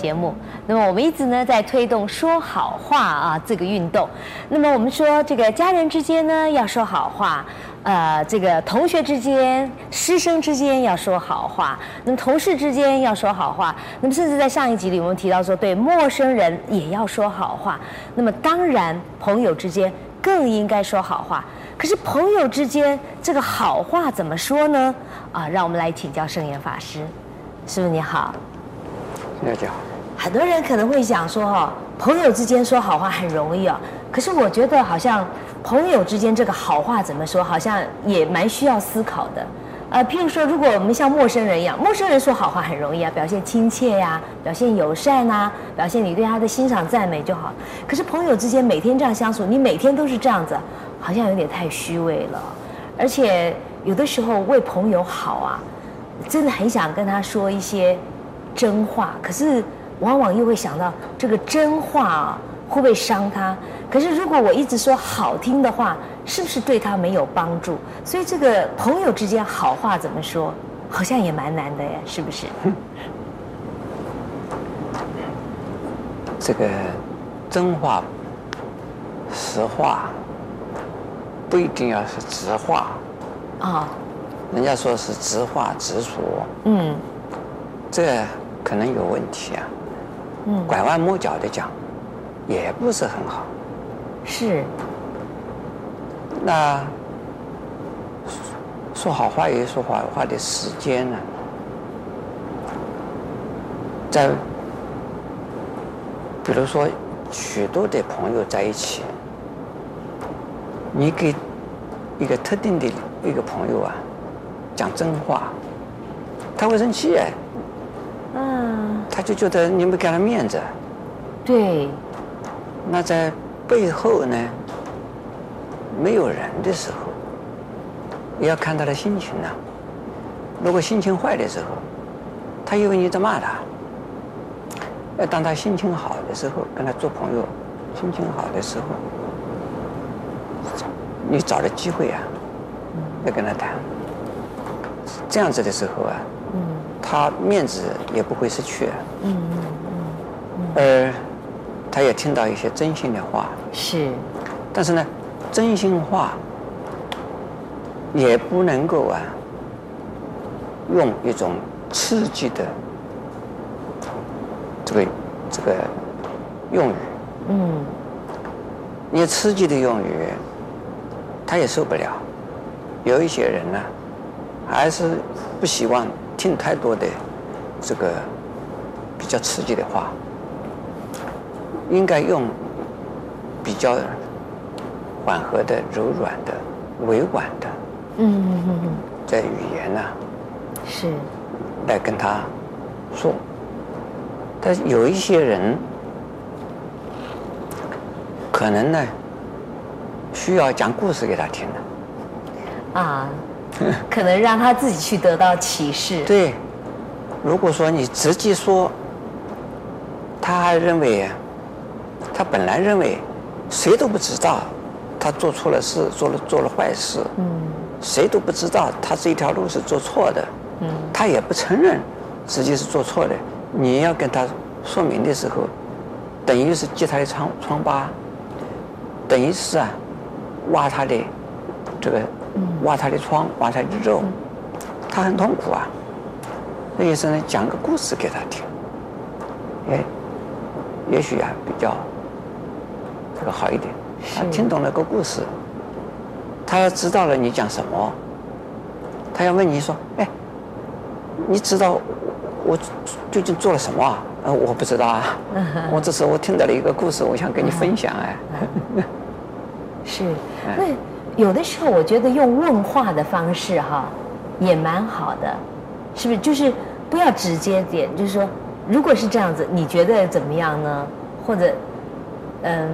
节目。那么我们一直呢在推动说好话啊这个运动。那么我们说这个家人之间呢要说好话，呃，这个同学之间、师生之间要说好话，那么同事之间要说好话，那么甚至在上一集里我们提到说，对陌生人也要说好话。那么当然朋友之间更应该说好话。可是朋友之间这个好话怎么说呢？啊，让我们来请教圣严法师。师父你好，大家好。很多人可能会想说，哈，朋友之间说好话很容易啊。可是我觉得好像朋友之间这个好话怎么说，好像也蛮需要思考的。呃，譬如说，如果我们像陌生人一样，陌生人说好话很容易啊，表现亲切呀、表现友善啊，表现你对他的欣赏赞美就好。可是朋友之间每天这样相处，你每天都是这样子，好像有点太虚伪了。而且有的时候为朋友好啊。真的很想跟他说一些真话，可是往往又会想到这个真话啊会不会伤他？可是如果我一直说好听的话，是不是对他没有帮助？所以这个朋友之间好话怎么说，好像也蛮难的呀，是不是？这个真话、实话不一定要是直话啊。哦人家说是直话直说，嗯，这可能有问题啊，嗯，拐弯抹角的讲，也不是很好，是。那说好话也说坏话的时间呢，在比如说许多的朋友在一起，你给一个特定的一个朋友啊。讲真话，他会生气哎。嗯。他就觉得你没给他面子。对。那在背后呢，没有人的时候，也要看他的心情呐、啊。如果心情坏的时候，他以为你在骂他。要当他心情好的时候，跟他做朋友，心情好的时候，你找了机会啊，要跟他谈。这样子的时候啊，嗯，他面子也不会失去，嗯嗯嗯，而他也听到一些真心的话，是，但是呢，真心话也不能够啊，用一种刺激的这个这个用语，嗯，你刺激的用语，他也受不了，有一些人呢。还是不希望听太多的这个比较刺激的话，应该用比较缓和的、柔软的、委婉的，嗯嗯嗯嗯，这语言呢，是来跟他说。但是有一些人可能呢，需要讲故事给他听的啊。可能让他自己去得到启示。对，如果说你直接说，他还认为，他本来认为，谁都不知道他做错了事，做了做了坏事。嗯。谁都不知道他这条路是做错的。嗯。他也不承认自己是做错的。你要跟他说明的时候，等于是揭他的疮疮疤，等于是啊，挖他的这个。挖他的疮，挖他的肉，他很痛苦啊。那医生呢，讲个故事给他听，哎，也许啊比较这个好一点。他听懂了个故事，他要知道了你讲什么，他要问你说：“哎，你知道我究竟做了什么啊？”呃，我不知道啊，我只是我听到了一个故事，我想跟你分享 哎。是，那。有的时候，我觉得用问话的方式哈，也蛮好的，是不是？就是不要直接点，就是说，如果是这样子，你觉得怎么样呢？或者，嗯，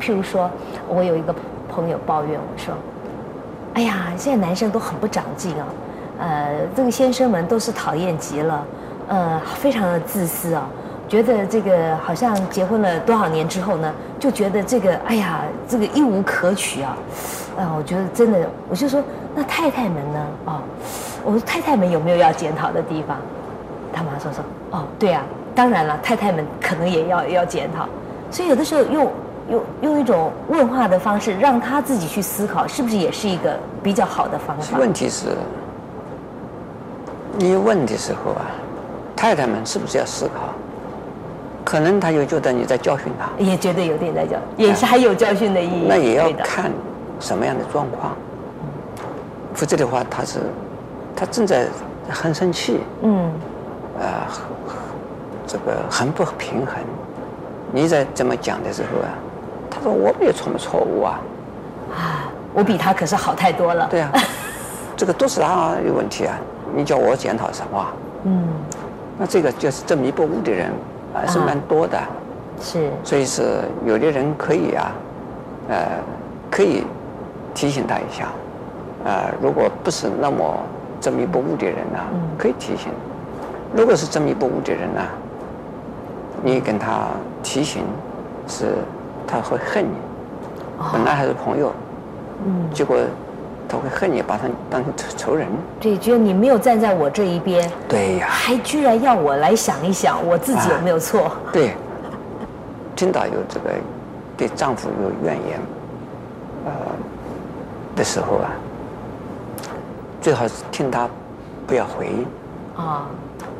譬如说，我有一个朋友抱怨我说：“哎呀，现在男生都很不长进啊，呃，这个先生们都是讨厌极了，呃，非常的自私啊。”觉得这个好像结婚了多少年之后呢，就觉得这个哎呀，这个一无可取啊！啊，我觉得真的，我就说那太太们呢？哦，我说太太们有没有要检讨的地方？他马上说说哦，对啊，当然了，太太们可能也要要检讨，所以有的时候用用用一种问话的方式，让他自己去思考，是不是也是一个比较好的方法？问题是，你问的时候啊，太太们是不是要思考？可能他又觉得你在教训他，也觉得有点在教，也是还有教训的意义。那也要看什么样的状况，否则的话，他是他正在很生气，嗯，呃，这个很不平衡。你在这么讲的时候啊，他说我没有什么错误啊，啊，我比他可是好太多了。对啊，这个都是他有问题啊，你叫我检讨什么？嗯，那这个就是执迷不悟的人。还是蛮多的，是，所以是有的人可以啊，呃，可以提醒他一下，呃，如果不是那么执迷不悟的人呢，可以提醒；如果是执迷不悟的人呢，你跟他提醒，是他会恨你，本来还是朋友，嗯，结果。他会恨你，把他当成仇人。对，觉得你没有站在我这一边。对呀。还居然要我来想一想，我自己有没有错？啊、对。听到有这个对丈夫有怨言，呃的时候啊，最好是听他，不要回应。啊。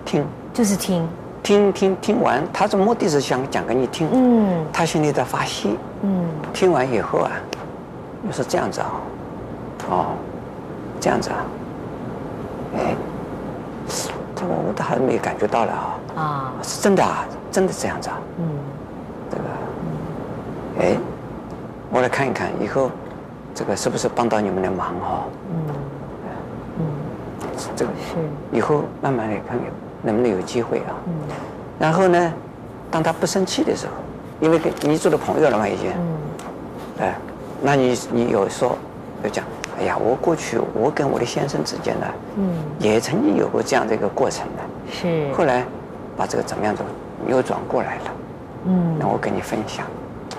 听。就是听。听听听完，他的目的是想讲给你听。嗯。他心里在发泄。嗯。听完以后啊，又是这样子啊。哦，这样子啊，哎，这个我都还没感觉到了啊。啊，是真的啊，真的这样子啊。嗯，这个，哎，我来看一看，以后这个是不是帮到你们的忙哈？嗯，嗯，这个是以后慢慢的看看能不能有机会啊。嗯，然后呢，当他不生气的时候，因为跟你做了朋友了嘛，已经。嗯。哎，那你你有说有讲。哎呀，我过去我跟我的先生之间呢，嗯，也曾经有过这样的一个过程的，是。后来把这个怎么样子扭转过来了，嗯，那我跟你分享，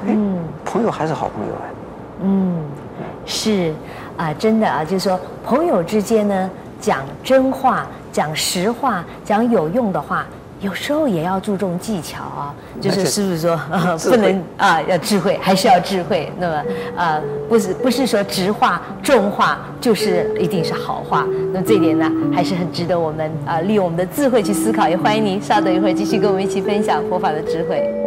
嗯，朋友还是好朋友啊，嗯，是啊，真的啊，就是说朋友之间呢，讲真话，讲实话，讲有用的话。有时候也要注重技巧啊，就是是不是说不能啊要智慧，还是要智慧？那么啊，不是不是说直话重话就是一定是好话。那么这一点呢，还是很值得我们啊利用我们的智慧去思考。也欢迎您稍等一会儿继续跟我们一起分享佛法的智慧。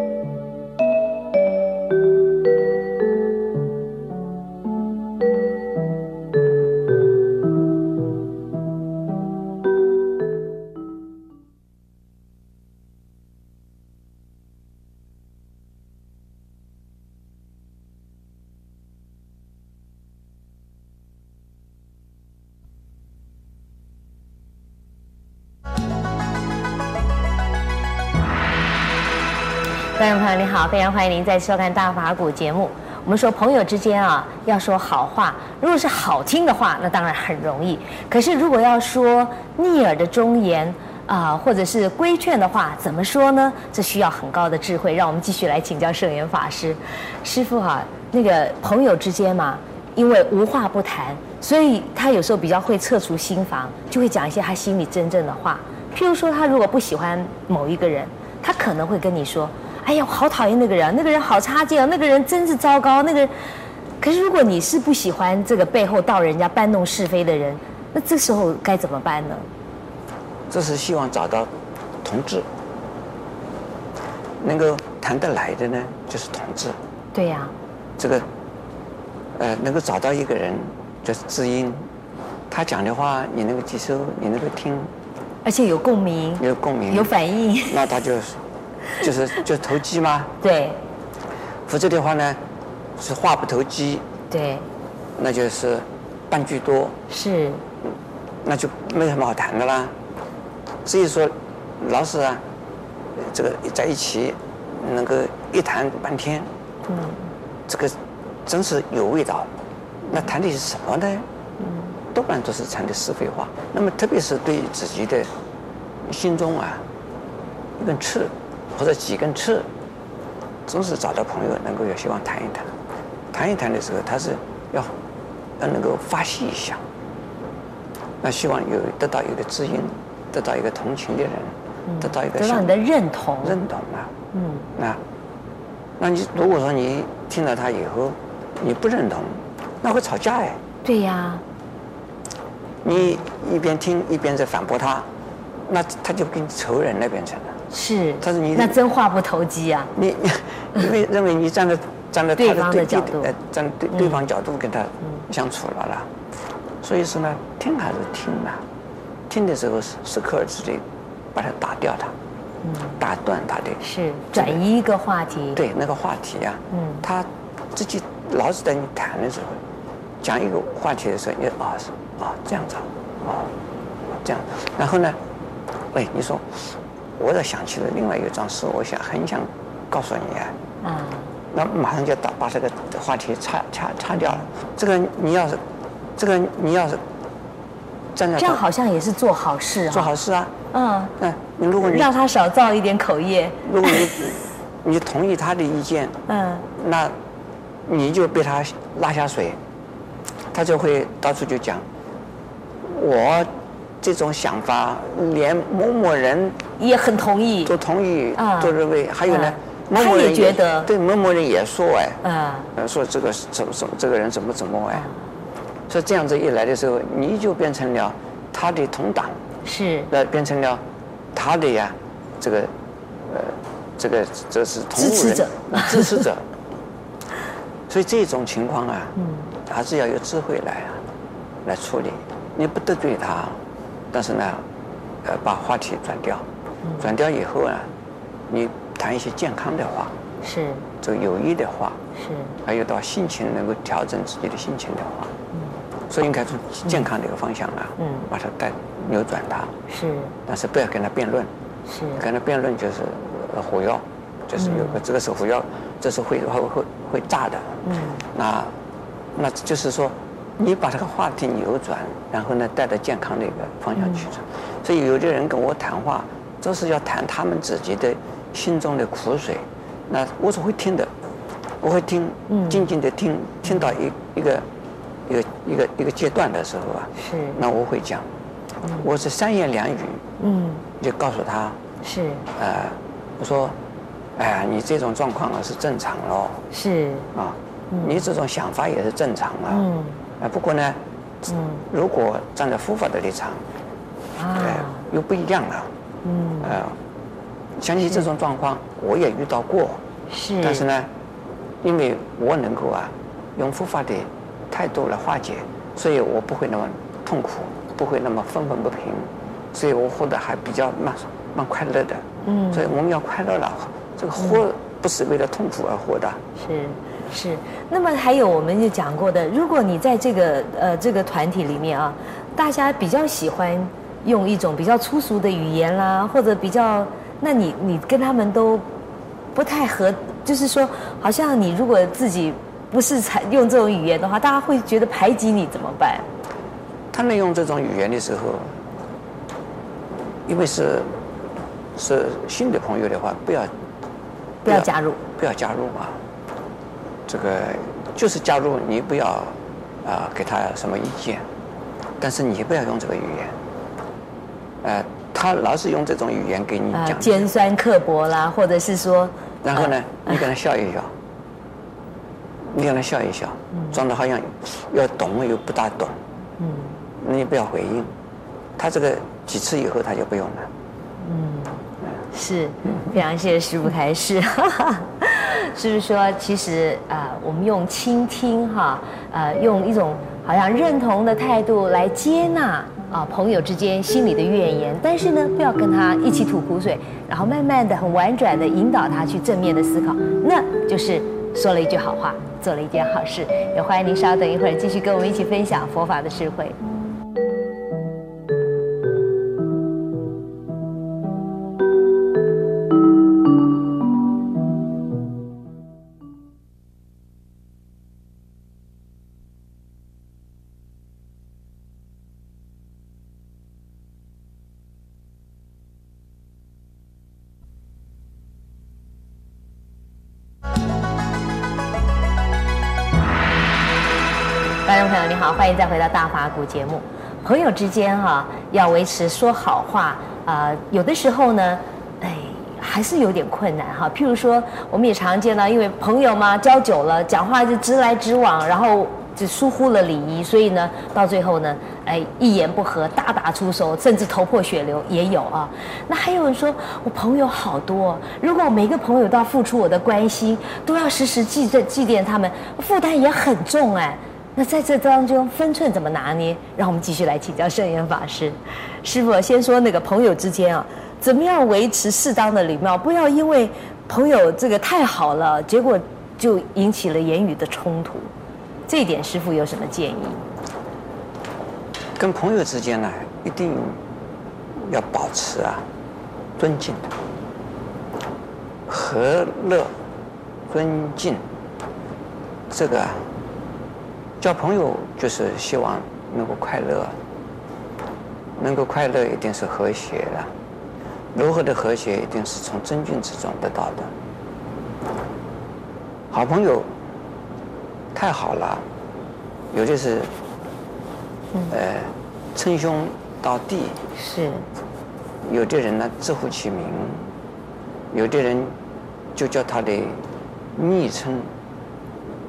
观众朋友你好，非常欢迎您再收看《大法古》节目。我们说朋友之间啊，要说好话，如果是好听的话，那当然很容易。可是如果要说逆耳的忠言啊、或者是规劝的话，怎么说呢？这需要很高的智慧。让我们继续来请教圣严法师。师父哈、那个朋友之间嘛，因为无话不谈，所以他有时候比较会撤除心防，就会讲一些他心里真正的话。譬如说，他如果不喜欢某一个人，他可能会跟你说。哎呀，我好讨厌那个人，那个人好差劲啊，那个人真是糟糕。那个人，可是如果你是不喜欢这个背后到人家搬弄是非的人，那这时候该怎么办呢？这是希望找到同志，能够谈得来的呢，就是同志。对呀、啊。这个，呃，能够找到一个人，就是知音，他讲的话你能够接收，你能够听，而且有共鸣，有共鸣，有反应，那他就是。就是就投机吗？对。否则的话呢，是话不投机。对。那就是半句多。是。那就没什么好谈的啦。所以说，老师啊，这个在一起能够一谈半天，嗯，这个真是有味道。那谈的是什么呢？嗯，多半都是谈的是非话。那么特别是对自己的心中啊，一根刺。或者几根刺，总是找到朋友能够有希望谈一谈，谈一谈的时候，他是要要能够发泄一下，那希望有得到一个知音，得到一个同情的人，得到一个得到你的认同，认同啊，嗯，那，那你如果说你听了他以后，你不认同，那会吵架哎。对呀。你一边听一边在反驳他，那他就跟仇人那边去了。是。他说你那真话不投机啊。你因为认为你站在站在他的对角度，站对对方角度跟他相处了啦，所以说呢，听还是听呐，听的时候是适可而止的，把它打掉它，打断他的。是转移一个话题。对那个话题啊，嗯，他自己老是在你谈的时候，讲一个话题的时候，你啊是。啊，这样子，啊，这样，然后呢，哎，你说，我又想起了另外一个桩事，我想很想告诉你啊，嗯，那马上就打把这个话题擦擦擦掉了。这个你要是，这个你要是，站在这样好像也是做好事啊，做好事啊，嗯，嗯，你如果你让他少造一点口业，如果你你同意他的意见，嗯，那你就被他拉下水，他就会到处就讲。我这种想法，连某某人也很同意，都同意，都认为。还有呢，某某人也觉得，对某某人也说哎，嗯，说这个怎么怎么这个人怎么怎么哎，所以这样子一来的时候，你就变成了他的同党，是，那变成了他的呀，这个呃，这个这是同路人支持者，支持者。所以这种情况啊，嗯，还是要有智慧来啊，来处理。你不得罪他，但是呢，呃，把话题转掉，转掉以后呢，你谈一些健康的话，是。这个有益的话，是。还有到心情能够调整自己的心情的话，嗯，所以应该从健康的一个方向啊，嗯，把它带扭转它，是，但是不要跟他辩论，是，跟他辩论就是火药，就是有个这个是火药，这是会会会会炸的，嗯，那那就是说。你把这个话题扭转，然后呢，带到健康的一个方向去。所以有的人跟我谈话，都是要谈他们自己的心中的苦水。那我是会听的，我会听，静静的听，听到一一个一个一个一个阶段的时候啊，是。那我会讲，我是三言两语，嗯，就告诉他，是。呃，我说，哎呀，你这种状况啊是正常喽。是。啊，你这种想法也是正常啊。嗯。啊，不过呢，嗯，如果站在佛法的立场，啊，又不一样了，嗯，呃，像你这种状况，我也遇到过，是，但是呢，因为我能够啊，用佛法的态度来化解，所以我不会那么痛苦，不会那么愤愤不平，所以我活得还比较蛮蛮快乐的，嗯，所以我们要快乐了，这个活不是为了痛苦而活的，是。是，那么还有我们就讲过的，如果你在这个呃这个团体里面啊，大家比较喜欢用一种比较粗俗的语言啦，或者比较，那你你跟他们都不太合，就是说，好像你如果自己不是采用这种语言的话，大家会觉得排挤你怎么办？他们用这种语言的时候，因为是是新的朋友的话，不要不要加入，不要加入啊。这个就是加入，你不要啊给他什么意见，但是你不要用这个语言。呃，他老是用这种语言给你讲尖酸刻薄啦，或者是说，然后呢，你跟他笑一笑，你跟他笑一笑，装的好像要懂又不大懂，嗯，你不要回应，他这个几次以后他就不用了，嗯。是，非常谢谢师傅开示。是不是说，其实啊、呃，我们用倾听哈，呃，用一种好像认同的态度来接纳啊、朋友之间心里的怨言，但是呢，不要跟他一起吐苦水，然后慢慢的、很婉转的引导他去正面的思考，那就是说了一句好话，做了一件好事。也欢迎您稍等一会儿，继续跟我们一起分享佛法的智慧。好，欢迎再回到大法古节目。朋友之间哈，要维持说好话啊、有的时候呢，哎，还是有点困难哈。譬如说，我们也常见到，因为朋友嘛，交久了，讲话就直来直往，然后就疏忽了礼仪，所以呢，到最后呢，哎，一言不合大打出手，甚至头破血流也有啊。那还有人说，我朋友好多，如果我每个朋友都要付出我的关心，都要时时祭奠祭奠他们，负担也很重哎。那在这当中分寸怎么拿捏？让我们继续来请教圣严法师。师傅先说那个朋友之间啊，怎么样维持适当的礼貌？不要因为朋友这个太好了，结果就引起了言语的冲突。这一点师傅有什么建议？跟朋友之间呢，一定要保持啊尊敬、和乐、尊敬，这个。交朋友就是希望能够快乐，能够快乐一定是和谐的。柔和的和谐，一定是从真菌之中得到的。好朋友太好了，有的是，呃，称兄道弟，是。有的人呢直呼其名，有的人就叫他的昵称。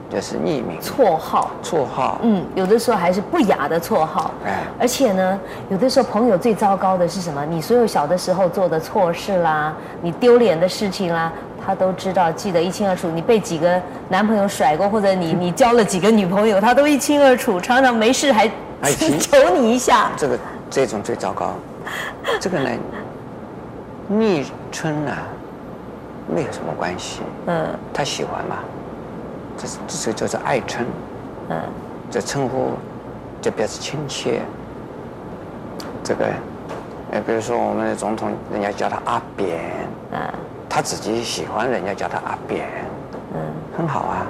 这是匿名，绰号，绰号，嗯，有的时候还是不雅的绰号，哎，而且呢，有的时候朋友最糟糕的是什么？你所有小的时候做的错事啦，你丢脸的事情啦，他都知道，记得一清二楚。你被几个男朋友甩过，或者你 你交了几个女朋友，他都一清二楚，常常没事还 求你一下。这个这种最糟糕，这个呢，昵称呢，没有什么关系，嗯，他喜欢嘛。这是这是叫做爱称，嗯，这称呼就表示亲切。这个，呃，比如说我们的总统，人家叫他阿扁，嗯，他自己喜欢人家叫他阿扁，嗯，很好啊。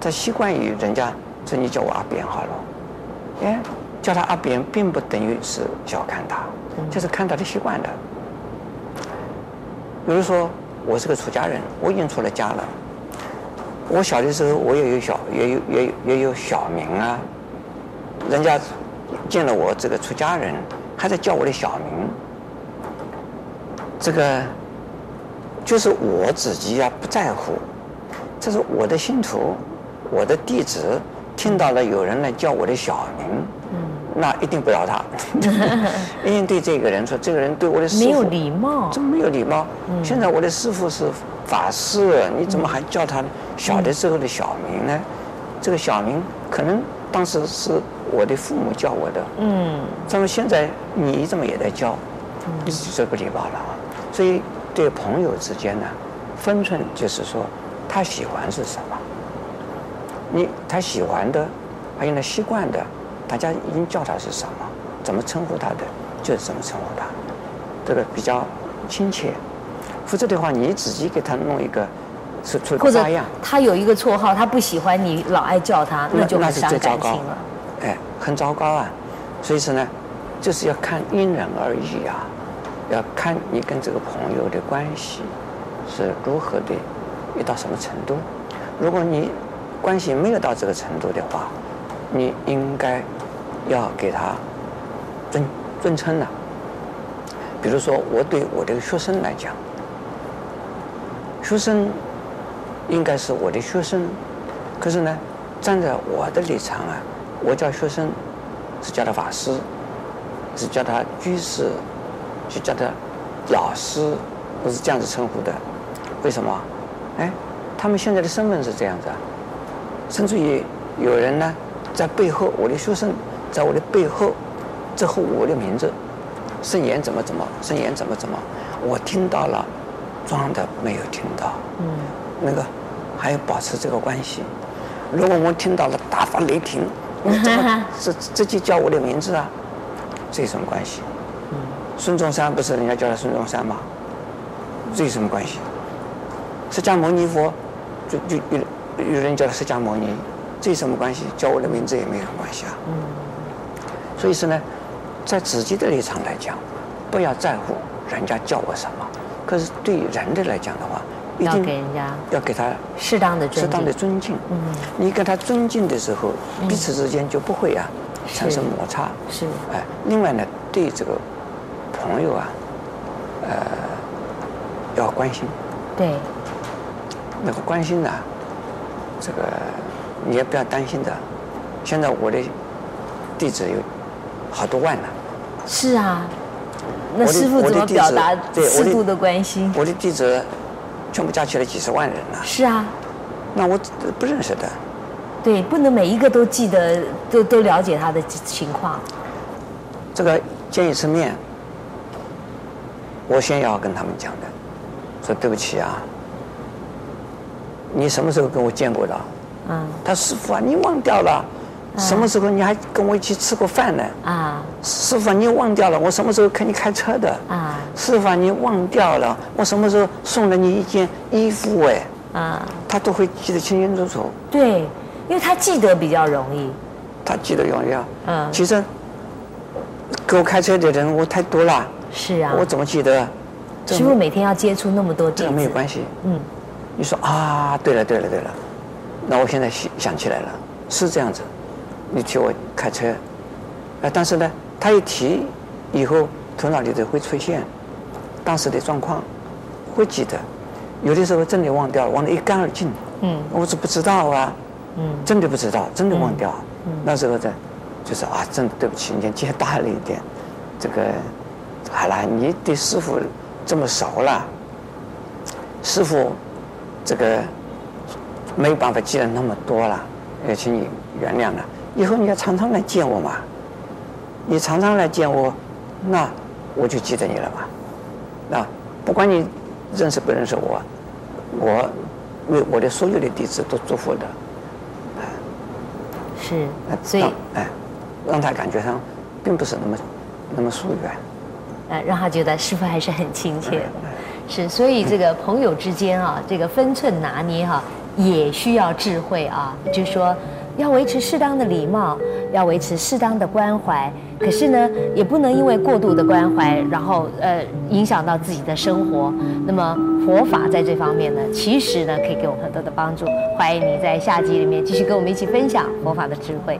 他习惯于人家说你叫我阿扁好了，哎，叫他阿扁并不等于是小看他，就是看他的习惯的。比如说我是个出家人，我已经出了家了。我小的时候，我也有小，也有也有也有小名啊。人家见了我这个出家人，还在叫我的小名。这个就是我自己呀，不在乎。这是我的信徒，我的弟子，听到了有人来叫我的小名，那一定不要他。一定对这个人说，这个人对我的师父没有礼貌，这么没有礼貌。现在我的师傅是法师，你怎么还叫他？小的时候的小名呢？嗯、这个小名可能当时是我的父母叫我的。嗯。那么现在你怎么也在叫？嗯。这不礼貌了啊。所以对朋友之间呢，分寸就是说，他喜欢是什么？你他喜欢的，还有呢习惯的，大家已经叫他是什么？怎么称呼他的，就是怎么称呼他。这个比较亲切。否则的话，你自己给他弄一个。或者他有一个绰号，他不喜欢你老爱叫他，那就很伤感情了。哎，很糟糕啊！所以说呢，就是要看因人而异啊，要看你跟这个朋友的关系是如何的，一到什么程度。如果你关系没有到这个程度的话，你应该要给他尊尊称的。比如说，我对我这个学生来讲，学生。应该是我的学生，可是呢，站在我的立场啊，我叫学生是叫他法师，是叫他居士，是叫他老师，不是这样子称呼的。为什么？哎，他们现在的身份是这样子啊，甚至于有人呢，在背后，我的学生在我的背后，之后我的名字，圣严怎么怎么，圣严怎么怎么，我听到了，装的没有听到。嗯。那个还要保持这个关系。如果我听到了大发雷霆，你怎么直直接叫我的名字啊？这有什么关系？嗯孙中山不是人家叫他孙中山吗？这有什么关系？释迦牟尼佛就就有有人叫他释迦牟尼，这有什么关系？叫我的名字也没有关系啊。嗯所以说呢，在自己的立场来讲，不要在乎人家叫我什么。可是对人的来讲的话，要给人家要给他适当的适当的尊敬。嗯，你跟他尊敬的时候，彼此之间就不会啊产生摩擦。是。哎，另外呢，对这个朋友啊，呃，要关心。对。那个关心呢，这个你也不要担心的。现在我的弟子有好多万呢。是啊。那师傅怎么表达适度的关心？我的弟子全部加起来几十万人了。是啊。那我不认识的。对，不能每一个都记得，都都了解他的情况。这个见一次面，我先要跟他们讲的，说对不起啊，你什么时候跟我见过的？嗯。他师傅啊，你忘掉了，什么时候你还跟我一起吃过饭呢？啊。师父啊，你忘掉了，我什么时候看你开车的？啊。师父啊，你忘掉了，我什么时候送了你一件衣服？哎。啊。他都会记得清清楚楚。对。因为他记得比较容易，他记得容易啊。嗯，其实给我开车的人我太多了。是啊。我怎么记得？师傅每天要接触那么多，这个没有关系。嗯。你说啊，对了对了对了，那我现在想想起来了，是这样子。你替我开车，啊，但是呢，他一提以后，头脑里头会出现当时的状况，会记得。有的时候真的忘掉了，忘得一干二净。嗯。我是不知道啊。嗯，真的不知道，真的忘掉。嗯，那时候的，就是啊，真的对不起，年纪大了一点，这个，好了，你对师傅这么熟了，师傅这个没有办法记得那么多了，也请你原谅了。以后你要常常来见我嘛，你常常来见我，那我就记得你了嘛。那不管你认识不认识我，我为我的所有的弟子都祝福的。是，所以哎，让他感觉上并不是那么那么疏远，呃，让他觉得师傅还是很亲切。是，所以这个朋友之间啊，这个分寸拿捏哈、啊，也需要智慧啊。就是说，要维持适当的礼貌，要维持适当的关怀。可是呢，也不能因为过度的关怀，然后呃，影响到自己的生活。那么佛法在这方面呢，其实呢，可以给我们很多的帮助。欢迎你在下集里面继续跟我们一起分享佛法的智慧。